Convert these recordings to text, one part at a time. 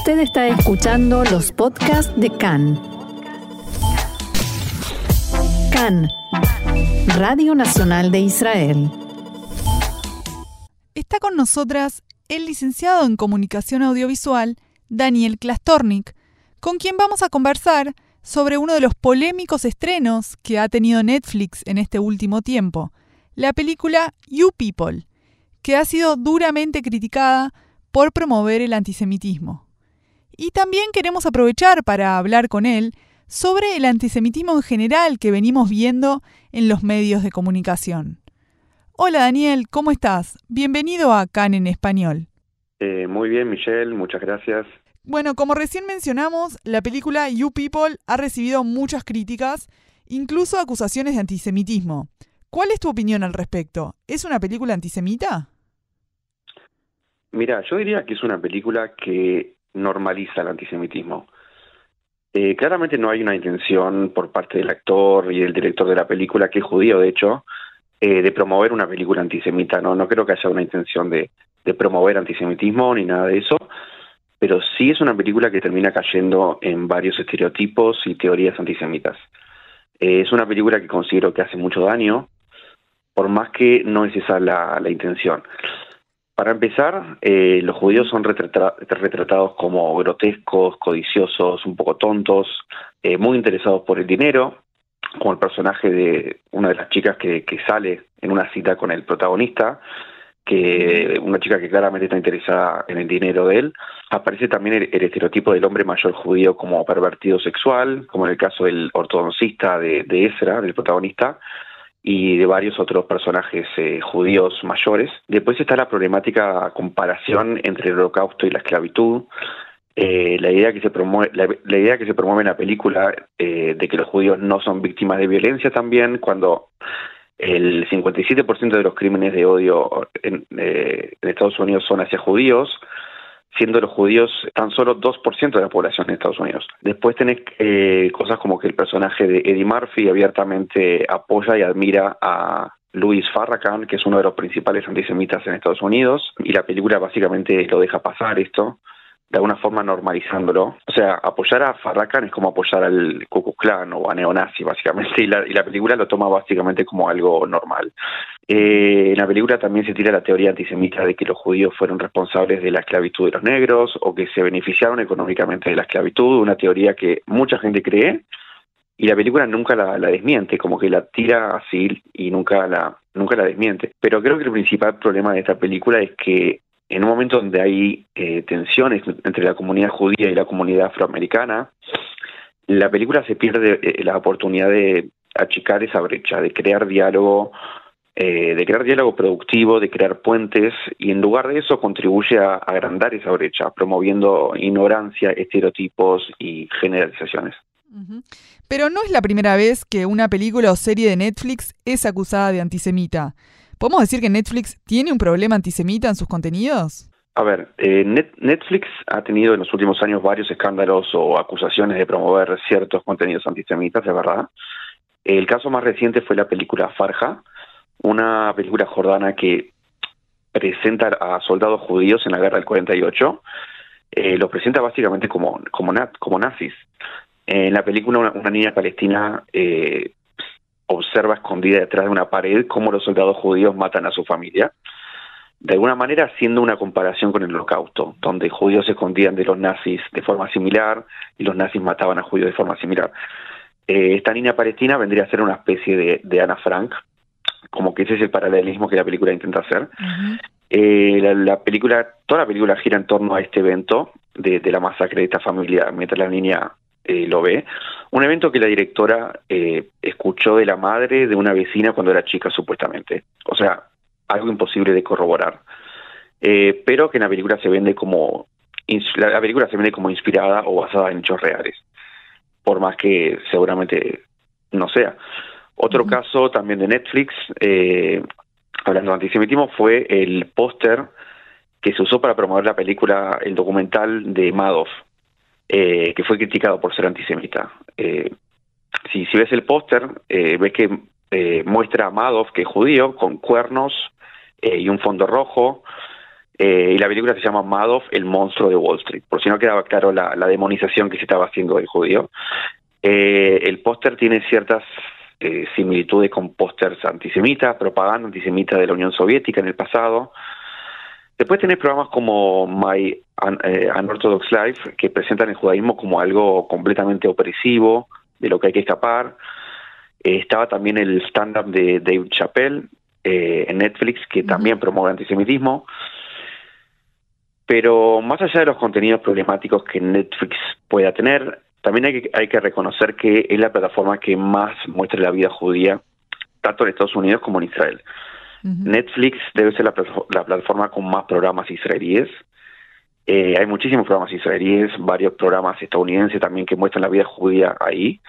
Usted está escuchando los podcasts de CAN. CAN, Radio Nacional de Israel. Está con nosotras el licenciado en Comunicación Audiovisual, Daniel Klastornik, con quien vamos a conversar sobre uno de los polémicos estrenos que ha tenido Netflix en este último tiempo, la película You People, que ha sido duramente criticada por promover el antisemitismo. Y también queremos aprovechar para hablar con él sobre el antisemitismo en general que venimos viendo en los medios de comunicación. Hola Daniel, ¿cómo estás? Bienvenido a CAN en español. Eh, muy bien, Michelle, muchas gracias. Bueno, como recién mencionamos, la película You People ha recibido muchas críticas, incluso acusaciones de antisemitismo. ¿Cuál es tu opinión al respecto? ¿Es una película antisemita? Mira, yo diría que es una película que normaliza el antisemitismo. Eh, claramente no hay una intención por parte del actor y el director de la película, que es judío de hecho, eh, de promover una película antisemita. No, no creo que haya una intención de, promover antisemitismo ni nada de eso, pero sí es una película que termina cayendo en varios estereotipos y teorías antisemitas. Eh, es una película que considero que hace mucho daño, por más que no es esa la intención. Para empezar, eh, los judíos son retratados como grotescos, codiciosos, un poco tontos, eh, muy interesados por el dinero, como el personaje de una de las chicas que, sale en una cita con el protagonista, que una chica que claramente está interesada en el dinero de él. Aparece también el, estereotipo del hombre mayor judío como pervertido sexual, como en el caso del ortodoncista de, de Ezra, del protagonista, y de varios otros personajes eh, judíos mayores. Después está la problemática comparación entre el holocausto y la esclavitud. Eh, la idea que se promueve la, idea que se promueve en la película eh, de que los judíos no son víctimas de violencia también cuando el 57% de los crímenes de odio en, en Estados Unidos son hacia judíos siendo los judíos tan solo 2% de la población en Estados Unidos. Después tenés eh, cosas como que el personaje de Eddie Murphy abiertamente apoya y admira a Louis Farrakhan, que es uno de los principales antisemitas en Estados Unidos, y la película básicamente lo deja pasar esto de alguna forma normalizándolo. O sea, apoyar a Farrakhan es como apoyar al Ku Klux Klan o a neonazi, básicamente, y la, y la película lo toma básicamente como algo normal. Eh, en la película también se tira la teoría antisemita de que los judíos fueron responsables de la esclavitud de los negros o que se beneficiaron económicamente de la esclavitud, una teoría que mucha gente cree y la película nunca la, la, desmiente, como que la tira así y nunca la, nunca la desmiente. Pero creo que el principal problema de esta película es que en un momento donde hay eh, tensiones entre la comunidad judía y la comunidad afroamericana, la película se pierde eh, la oportunidad de achicar esa brecha, de crear diálogo, eh, de crear diálogo productivo, de crear puentes, y en lugar de eso contribuye a agrandar esa brecha, promoviendo ignorancia, estereotipos y generalizaciones. Pero no es la primera vez que una película o serie de Netflix es acusada de antisemita. ¿Podemos decir que Netflix tiene un problema antisemita en sus contenidos? A ver, eh, Netflix ha tenido en los últimos años varios escándalos o acusaciones de promover ciertos contenidos antisemitas, de verdad. El caso más reciente fue la película Farja, una película jordana que presenta a soldados judíos en la guerra del 48. Eh, los presenta básicamente como, como, nazis. En la película una, una niña palestina eh, observa escondida detrás de una pared cómo los soldados judíos matan a su familia, de alguna manera haciendo una comparación con el holocausto, donde judíos se escondían de los nazis de forma similar y los nazis mataban a judíos de forma similar. Eh, esta niña palestina vendría a ser una especie de, de Ana Frank, como que ese es el paralelismo que la película intenta hacer. Eh, la, película, toda la película gira en torno a este evento de, de la masacre de esta familia, mientras la niña eh, lo ve. Un evento que la directora eh, escuchó de la madre de una vecina cuando era chica, supuestamente. O sea, algo imposible de corroborar. Eh, pero que en la película se vende como la película se vende como inspirada o basada en hechos reales, por más que seguramente no sea. Otro caso también de Netflix, hablando de antisemitismo, fue el póster que se usó para promover la película, el documental de Madoff, eh, que fue criticado por ser antisemita. Eh, si, ves el póster, eh, ves que muestra a Madoff, que es judío, con cuernos y un fondo rojo. y la película se llama Madoff, el monstruo de Wall Street, por si no quedaba claro la, la demonización que se estaba haciendo del judío. el póster tiene ciertas similitudes con pósters antisemitas, propaganda antisemita de la Unión Soviética en el pasado. Después tenés programas como My Unorthodox Life, que presentan el judaísmo como algo completamente opresivo, de lo que hay que escapar. estaba también el stand-up de Dave Chappelle, eh, en Netflix que también promueve antisemitismo. Pero más allá de los contenidos problemáticos que Netflix pueda tener, también hay que, hay que reconocer que es la plataforma que más muestra la vida judía, tanto en Estados Unidos como en Israel. Netflix debe ser la, plataforma con más programas israelíes. Eh, hay muchísimos programas israelíes, varios programas estadounidenses también que muestran la vida judía ahí.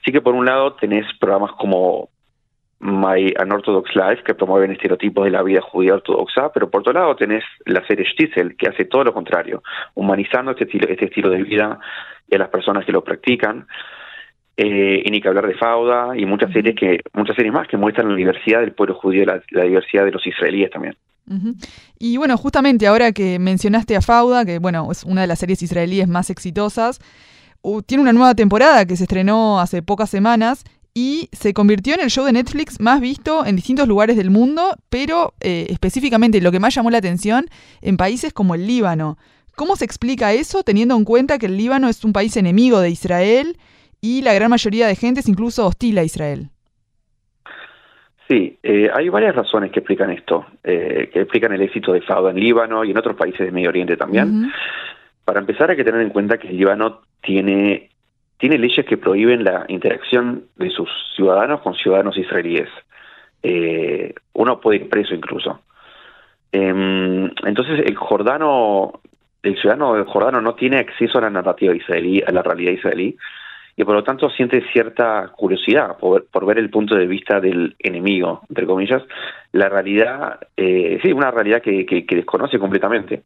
Así que por un lado tenés programas como My Unorthodox Life, que promueven estereotipos de la vida judía ortodoxa, pero por otro lado tenés la serie Stitzel, que hace todo lo contrario, humanizando este estilo, este estilo de vida y a las personas que lo practican. Eh, y ni que hablar de Fauda y muchas series que muchas series más que muestran la diversidad del pueblo judío y la, diversidad de los israelíes también. Y bueno, justamente ahora que mencionaste a Fauda, que bueno, es una de las series israelíes más exitosas, tiene una nueva temporada que se estrenó hace pocas semanas y se convirtió en el show de Netflix más visto en distintos lugares del mundo, pero eh, específicamente lo que más llamó la atención en países como el Líbano. ¿Cómo se explica eso teniendo en cuenta que el Líbano es un país enemigo de Israel y la gran mayoría de gente es incluso hostil a Israel? Sí, eh, hay varias razones que explican esto, eh, que explican el éxito de Fauda en Líbano y en otros países del Medio Oriente también. Para empezar hay que tener en cuenta que el Líbano tiene tiene leyes que prohíben la interacción de sus ciudadanos con ciudadanos israelíes. Eh, uno puede ir preso incluso. Em, entonces el jordano, el ciudadano jordano no tiene acceso a la narrativa israelí, a la realidad israelí, y por lo tanto siente cierta curiosidad por, ver el punto de vista del enemigo, entre comillas, la realidad, eh, sí, una realidad que, que desconoce completamente.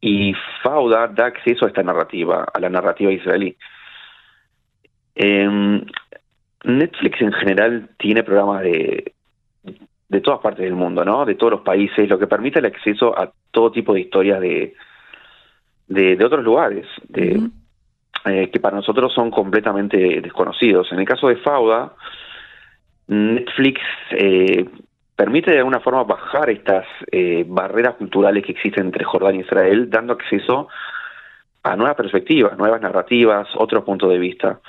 Y Fauda da acceso a esta narrativa, a la narrativa israelí. Eh, Netflix en general tiene programas de, de todas partes del mundo, ¿no? De todos los países, lo que permite el acceso a todo tipo de historias de, de, otros lugares, de, eh, que para nosotros son completamente desconocidos. En el caso de Fauda, Netflix eh, permite de alguna forma bajar estas eh, barreras culturales que existen entre Jordania y Israel, dando acceso a nuevas perspectivas, nuevas narrativas, otros puntos de vista.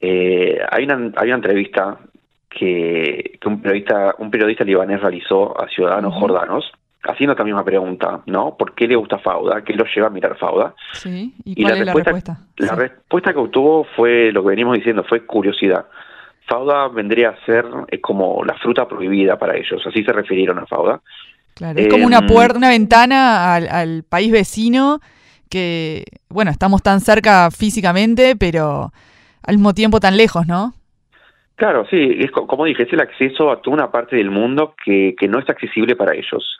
Eh, hay, una, hay una entrevista que, un periodista un periodista libanés realizó a ciudadanos jordanos haciendo esta misma pregunta, ¿no? ¿Por qué le gusta Fauda? ¿Qué lo lleva a mirar Fauda? Sí, ¿y, cuál la, es respuesta, la respuesta? que obtuvo fue lo que venimos diciendo, fue curiosidad. Fauda vendría a ser es como la fruta prohibida para ellos, así se refirieron a Fauda. Claro, es como una em, puerta, una ventana al, al país vecino que, bueno, estamos tan cerca físicamente, pero al mismo tiempo tan lejos, ¿no? Claro, sí, es, como dije, es el acceso a toda una parte del mundo que, que no es accesible para ellos.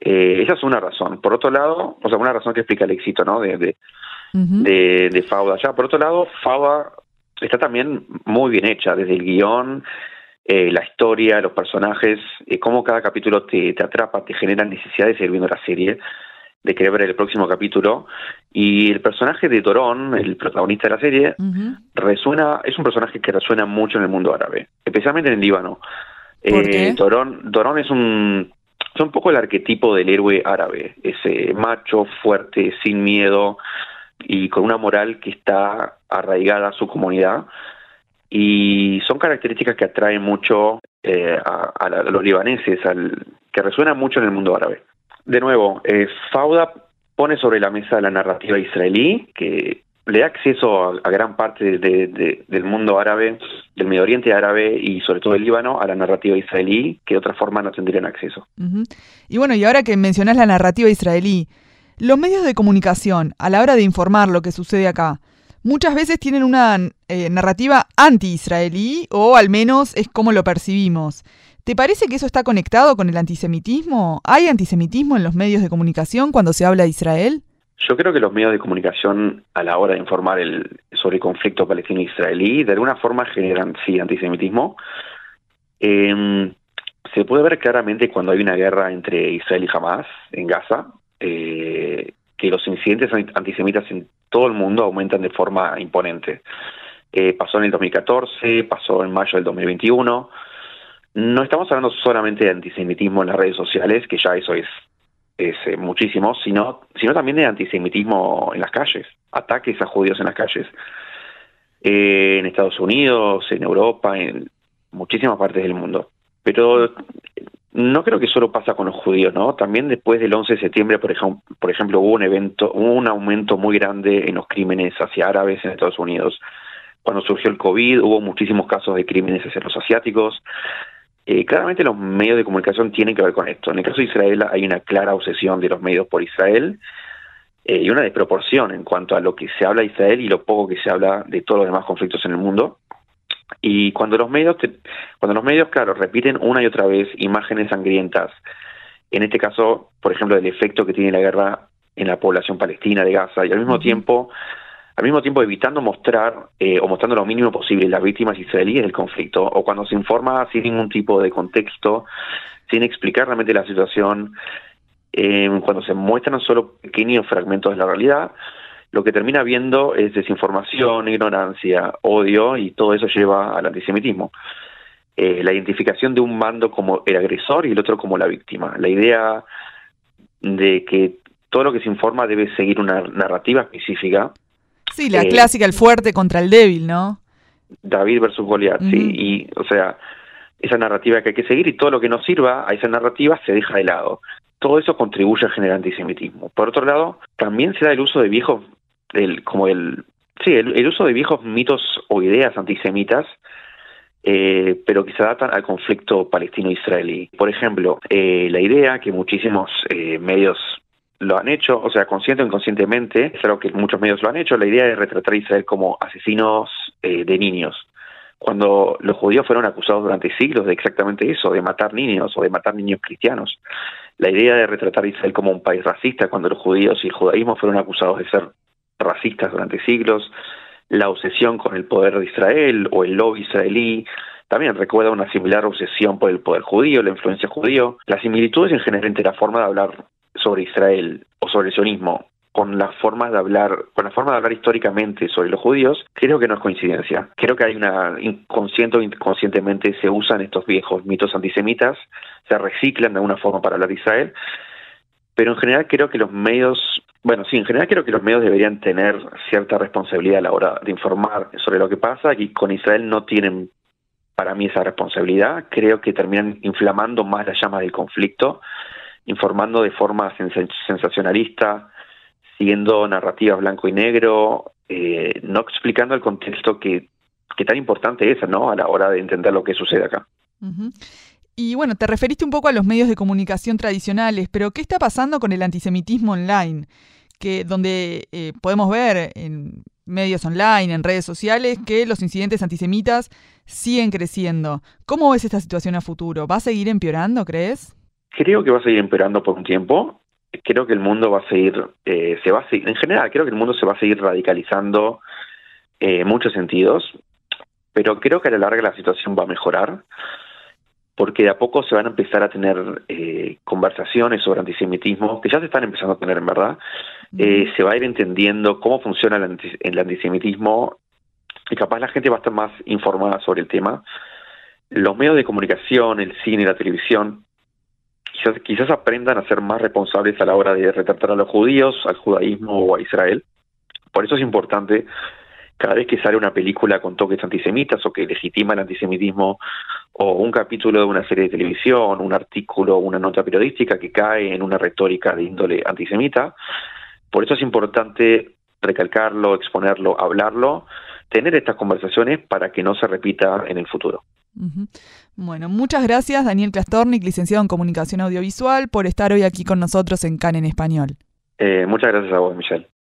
Eh, esa es una razón. Por otro lado, o sea, una razón que explica el éxito, ¿no? De, de, de, Fauda. Ya, por otro lado, Fauda está también muy bien hecha, desde el guion, eh, la historia, los personajes, eh, cómo cada capítulo te, te atrapa, te genera necesidad de seguir viendo la serie de querer ver el próximo capítulo. Y el personaje de Dorón, el protagonista de la serie, resuena, es un personaje que resuena mucho en el mundo árabe, especialmente en el Líbano. Eh, Dorón, es un, es un poco el arquetipo del héroe árabe, ese macho, fuerte, sin miedo y con una moral que está arraigada a su comunidad. Y son características que atraen mucho eh, a, a, los libaneses, al, que resuenan mucho en el mundo árabe. De nuevo, eh, Fauda pone sobre la mesa la narrativa israelí, que le da acceso a, gran parte del mundo árabe, del Medio Oriente árabe y sobre todo del Líbano a la narrativa israelí, que de otra forma no tendrían acceso. Y bueno, y ahora que mencionás la narrativa israelí, los medios de comunicación, a la hora de informar lo que sucede acá, muchas veces tienen una eh, narrativa anti-israelí, o al menos es como lo percibimos. ¿Te parece que eso está conectado con el antisemitismo? ¿Hay antisemitismo en los medios de comunicación cuando se habla de Israel? Yo creo que los medios de comunicación a la hora de informar el, sobre el conflicto palestino-israelí de alguna forma generan, sí, antisemitismo. Em, se puede ver claramente cuando hay una guerra entre Israel y Hamas en Gaza, eh, que los incidentes antisemitas en todo el mundo aumentan de forma imponente. Eh, pasó en el 2014, pasó en mayo del 2021. No estamos hablando solamente de antisemitismo en las redes sociales, que ya eso es, es eh, muchísimo, sino, sino también de antisemitismo en las calles, ataques a judíos en las calles. Eh, en Estados Unidos, en Europa, en muchísimas partes del mundo. Pero no creo que solo pasa con los judíos, ¿no? También después del 11 de septiembre, por ejemplo, por ejemplo hubo un evento, hubo un aumento muy grande en los crímenes hacia árabes en Estados Unidos. Cuando surgió el COVID, hubo muchísimos casos de crímenes hacia los asiáticos. Eh, claramente los medios de comunicación tienen que ver con esto. En el caso de Israel hay una clara obsesión de los medios por Israel eh, y una desproporción en cuanto a lo que se habla de Israel y lo poco que se habla de todos los demás conflictos en el mundo. Y cuando los medios, cuando los medios, claro, repiten una y otra vez imágenes sangrientas, en este caso, por ejemplo, del efecto que tiene la guerra en la población palestina de Gaza, y al mismo tiempo, al mismo tiempo evitando mostrar eh, o mostrando lo mínimo posible las víctimas israelíes del conflicto, o cuando se informa sin ningún tipo de contexto, sin explicar realmente la situación, eh, cuando se muestran solo pequeños fragmentos de la realidad, lo que termina viendo es desinformación, ignorancia, odio y todo eso lleva al antisemitismo. Eh, la identificación de un mando como el agresor y el otro como la víctima. La idea de que todo lo que se informa debe seguir una narrativa específica. Sí, la eh, clásica, el fuerte contra el débil, ¿no? David versus Goliat, sí. Y, o sea, esa narrativa que hay que seguir y todo lo que no sirva a esa narrativa se deja de lado. Todo eso contribuye a generar antisemitismo. Por otro lado, también se da el uso de viejos el, como el, sí, el, uso de viejos mitos o ideas antisemitas, eh, pero que se adaptan al conflicto palestino-israelí. Por ejemplo, eh, la idea que muchísimos eh, medios lo han hecho, o sea, consciente o inconscientemente, algo que muchos medios lo han hecho, la idea de retratar a Israel como asesinos de niños. Cuando los judíos fueron acusados durante siglos de exactamente eso, de matar niños o de matar niños cristianos. La idea de retratar a Israel como un país racista, cuando los judíos y el judaísmo fueron acusados de ser racistas durante siglos, la obsesión con el poder de Israel o el lobby israelí, también recuerda una similar obsesión por el poder judío, la influencia judío, las similitudes en general entre la forma de hablar sobre Israel o sobre el sionismo con la forma de hablar, con la forma de hablar históricamente sobre los judíos, creo que no es coincidencia. Creo que hay una inconsciente o inconscientemente se usan estos viejos mitos antisemitas, se reciclan de alguna forma para hablar de Israel, pero en general creo que los medios bueno, sí, en general creo que los medios deberían tener cierta responsabilidad a la hora de informar sobre lo que pasa y con Israel no tienen para mí esa responsabilidad. Creo que terminan inflamando más la llama del conflicto, informando de forma sensacionalista, siguiendo narrativas blanco y negro, eh, no explicando el contexto que, que tan importante es ¿no? a la hora de entender lo que sucede acá. Y bueno, te referiste un poco a los medios de comunicación tradicionales, pero ¿qué está pasando con el antisemitismo online? Que, donde eh, podemos ver en medios online, en redes sociales, que los incidentes antisemitas siguen creciendo. ¿Cómo ves esta situación a futuro? ¿Va a seguir empeorando, crees? Creo que va a seguir empeorando por un tiempo. Creo que el mundo va a seguir, eh, se va a seguir, en general, creo que el mundo se va a seguir radicalizando eh, en muchos sentidos, pero creo que a la larga la situación va a mejorar porque de a poco se van a empezar a tener eh, conversaciones sobre antisemitismo, que ya se están empezando a tener en verdad, eh, se va a ir entendiendo cómo funciona el, antisemitismo y capaz la gente va a estar más informada sobre el tema. Los medios de comunicación, el cine, la televisión, quizás, quizás aprendan a ser más responsables a la hora de retratar a los judíos, al judaísmo o a Israel. Por eso es importante cada vez que sale una película con toques antisemitas o que legitima el antisemitismo o un capítulo de una serie de televisión, un artículo, una nota periodística que cae en una retórica de índole antisemita. Por eso es importante recalcarlo, exponerlo, hablarlo, tener estas conversaciones para que no se repita en el futuro. Bueno, muchas gracias Daniel Klastornik, licenciado en Comunicación Audiovisual, por estar hoy aquí con nosotros en CAN en Español. Eh, muchas gracias a vos, Michelle.